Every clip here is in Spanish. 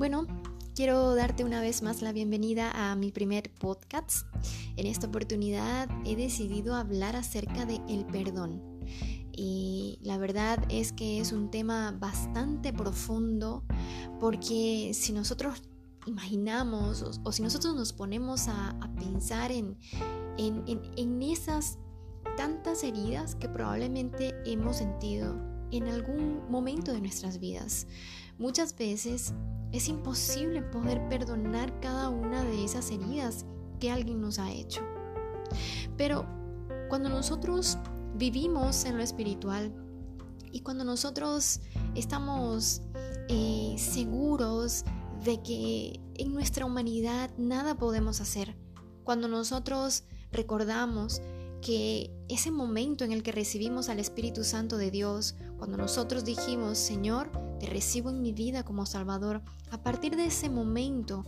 Bueno, quiero darte una vez más la bienvenida a mi primer podcast. En esta oportunidad he decidido hablar acerca de el perdón. Y la verdad es que es un tema bastante profundo porque si nosotros imaginamos o, si nosotros nos ponemos a, pensar en, en, en esas tantas heridas que probablemente hemos sentido en algún momento de nuestras vidas, muchas veces es imposible poder perdonar cada una de esas heridas que alguien nos ha hecho. Pero cuando nosotros vivimos en lo espiritual y cuando nosotros estamos eh, seguros de que en nuestra humanidad nada podemos hacer, cuando nosotros recordamos que ese momento en el que recibimos al Espíritu Santo de Dios, cuando nosotros dijimos, Señor, te recibo en mi vida como Salvador, a partir de ese momento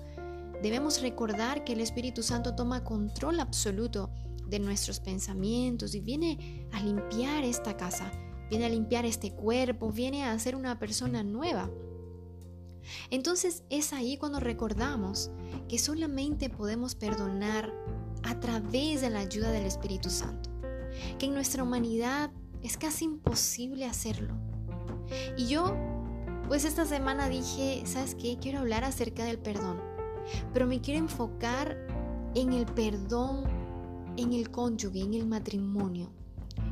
debemos recordar que el Espíritu Santo toma control absoluto de nuestros pensamientos y viene a limpiar esta casa, viene a limpiar este cuerpo, viene a hacer una persona nueva. Entonces es ahí cuando recordamos que solamente podemos perdonar a través de la ayuda del Espíritu Santo, que en nuestra humanidad es casi imposible hacerlo. Y yo, pues esta semana dije, ¿sabes qué? Quiero hablar acerca del perdón, pero me quiero enfocar en el perdón en el cónyuge, en el matrimonio.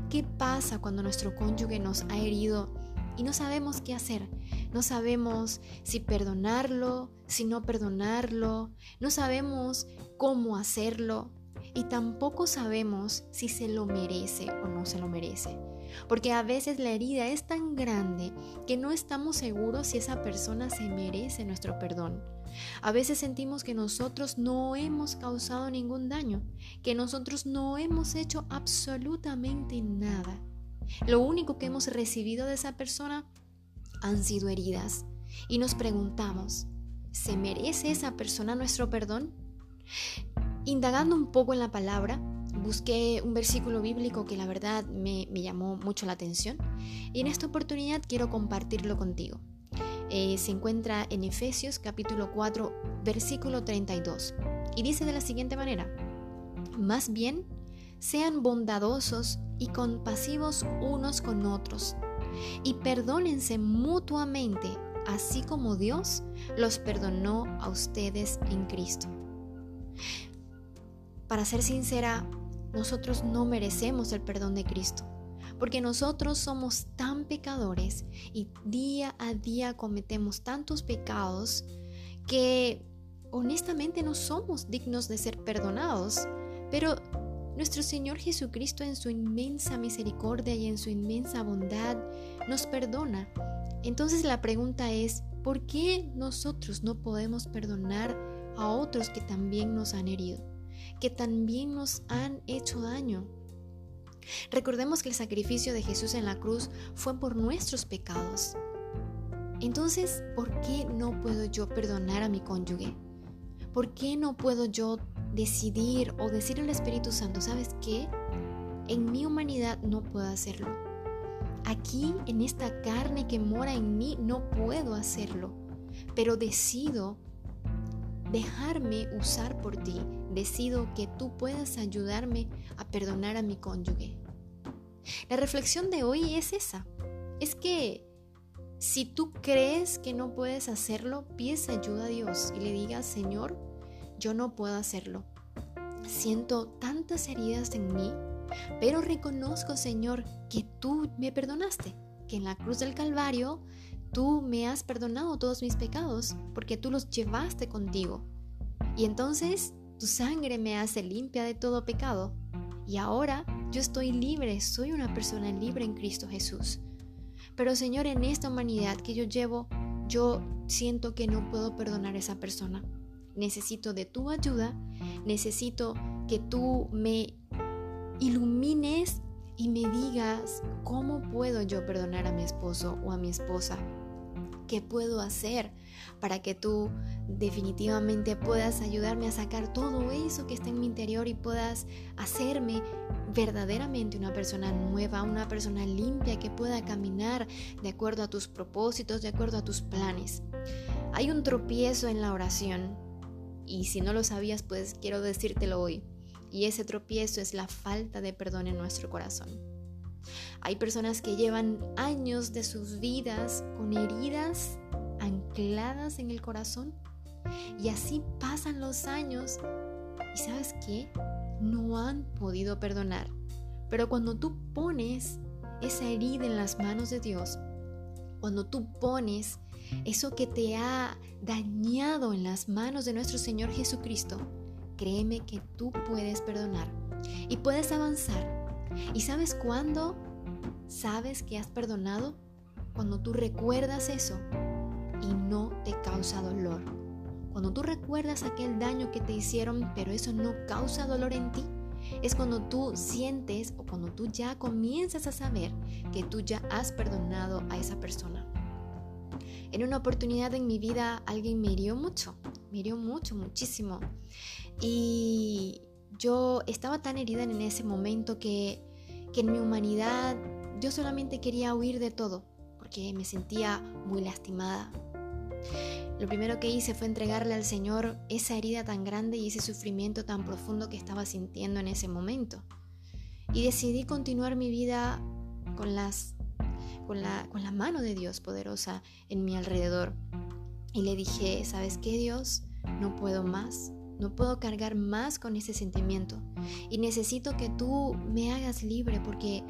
¿Qué pasa cuando nuestro cónyuge nos ha herido y no sabemos qué hacer? No sabemos si perdonarlo, si no perdonarlo, no sabemos cómo hacerlo y tampoco sabemos si se lo merece o no se lo merece. Porque a veces la herida es tan grande que no estamos seguros si esa persona se merece nuestro perdón. A veces sentimos que nosotros no hemos causado ningún daño, que nosotros no hemos hecho absolutamente nada. Lo único que hemos recibido de esa persona han sido heridas. Y nos preguntamos, ¿se merece esa persona nuestro perdón? Indagando un poco en la palabra, busqué un versículo bíblico que la verdad me, llamó mucho la atención y en esta oportunidad quiero compartirlo contigo. Eh, se encuentra en Efesios capítulo 4 versículo 32 y dice de la siguiente manera, más bien sean bondadosos y compasivos unos con otros y perdónense mutuamente así como Dios los perdonó a ustedes en Cristo. Para ser sincera, nosotros no merecemos el perdón de Cristo, porque nosotros somos tan pecadores y día a día cometemos tantos pecados que honestamente no somos dignos de ser perdonados, pero nuestro Señor Jesucristo en su inmensa misericordia y en su inmensa bondad nos perdona. Entonces la pregunta es, ¿por qué nosotros no podemos perdonar a otros que también nos han herido? Que también nos han hecho daño. Recordemos que el sacrificio de Jesús en la cruz fue por nuestros pecados. Entonces, ¿por qué no puedo yo perdonar a mi cónyuge? ¿Por qué no puedo yo decidir o decir al Espíritu Santo, ¿sabes qué? En mi humanidad no puedo hacerlo. Aquí, en esta carne que mora en mí, no puedo hacerlo. Pero decido dejarme usar por ti. Decido que tú puedas ayudarme a perdonar a mi cónyuge. La reflexión de hoy es esa. Es que si tú crees que no puedes hacerlo, pides ayuda a Dios y le digas, Señor, yo no puedo hacerlo. Siento tantas heridas en mí, pero reconozco, Señor, que tú me perdonaste, que en la cruz del Calvario tú me has perdonado todos mis pecados porque tú los llevaste contigo. Y entonces tu sangre me hace limpia de todo pecado. Y ahora yo estoy libre, soy una persona libre en Cristo Jesús. Pero Señor, en esta humanidad que yo llevo, yo siento que no puedo perdonar a esa persona. Necesito de tu ayuda, necesito que tú me ilumines y me digas cómo puedo yo perdonar a mi esposo o a mi esposa ¿Qué puedo hacer para que tú definitivamente puedas ayudarme a sacar todo eso que está en mi interior y puedas hacerme verdaderamente una persona nueva, una persona limpia que pueda caminar de acuerdo a tus propósitos, de acuerdo a tus planes? Hay un tropiezo en la oración y si no lo sabías, pues quiero decírtelo hoy. Y ese tropiezo es la falta de perdón en nuestro corazón. Hay personas que llevan años de sus vidas con heridas ancladas en el corazón y así pasan los años y sabes qué, no han podido perdonar. Pero cuando tú pones esa herida en las manos de Dios, cuando tú pones eso que te ha dañado en las manos de nuestro Señor Jesucristo, créeme que tú puedes perdonar y puedes avanzar. ¿Y sabes cuándo sabes que has perdonado? Cuando tú recuerdas eso y no te causa dolor. Cuando tú recuerdas aquel daño que te hicieron, pero eso no causa dolor en ti, es cuando tú sientes o cuando tú ya comienzas a saber que tú ya has perdonado a esa persona. En una oportunidad en mi vida alguien me hirió mucho, me hirió mucho, muchísimo. Y yo estaba tan herida en ese momento que, que en mi humanidad yo solamente quería huir de todo, porque me sentía muy lastimada, lo primero que hice fue entregarle al Señor esa herida tan grande y ese sufrimiento tan profundo que estaba sintiendo en ese momento. Y decidí continuar mi vida con, las, con, la, con la mano de Dios poderosa en mi alrededor. Y le dije, ¿sabes qué Dios? No puedo más. No puedo cargar más con ese sentimiento. Y necesito que tú me hagas libre porque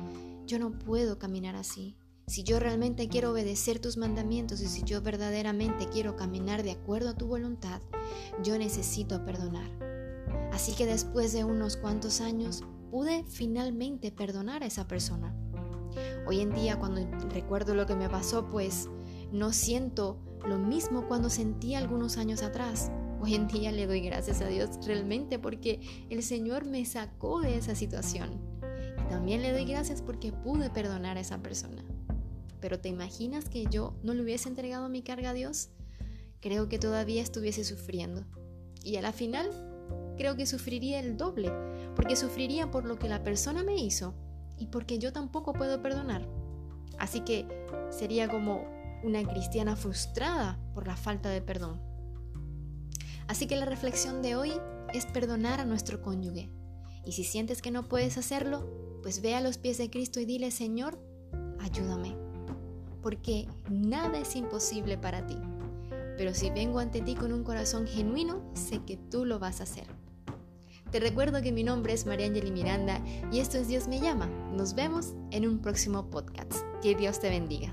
yo no puedo caminar así. Si yo realmente quiero obedecer tus mandamientos y si yo verdaderamente quiero caminar de acuerdo a tu voluntad, yo necesito perdonar. Así que después de unos cuantos años pude finalmente perdonar a esa persona. Hoy en día cuando recuerdo lo que me pasó, pues no siento lo mismo cuando sentí algunos años atrás. Hoy en día le doy gracias a Dios realmente porque el Señor me sacó de esa situación. Y también le doy gracias porque pude perdonar a esa persona. Pero ¿te imaginas que yo no le hubiese entregado mi carga a Dios? Creo que todavía estuviese sufriendo. Y a la final, creo que sufriría el doble, porque sufriría por lo que la persona me hizo y porque yo tampoco puedo perdonar. Así que sería como una cristiana frustrada por la falta de perdón. Así que la reflexión de hoy es perdonar a nuestro cónyuge. Y si sientes que no puedes hacerlo, pues ve a los pies de Cristo y dile, Señor, ayúdame porque nada es imposible para ti. Pero si vengo ante ti con un corazón genuino, sé que tú lo vas a hacer. Te recuerdo que mi nombre es María Angeli Miranda y esto es Dios me llama. Nos vemos en un próximo podcast. Que Dios te bendiga.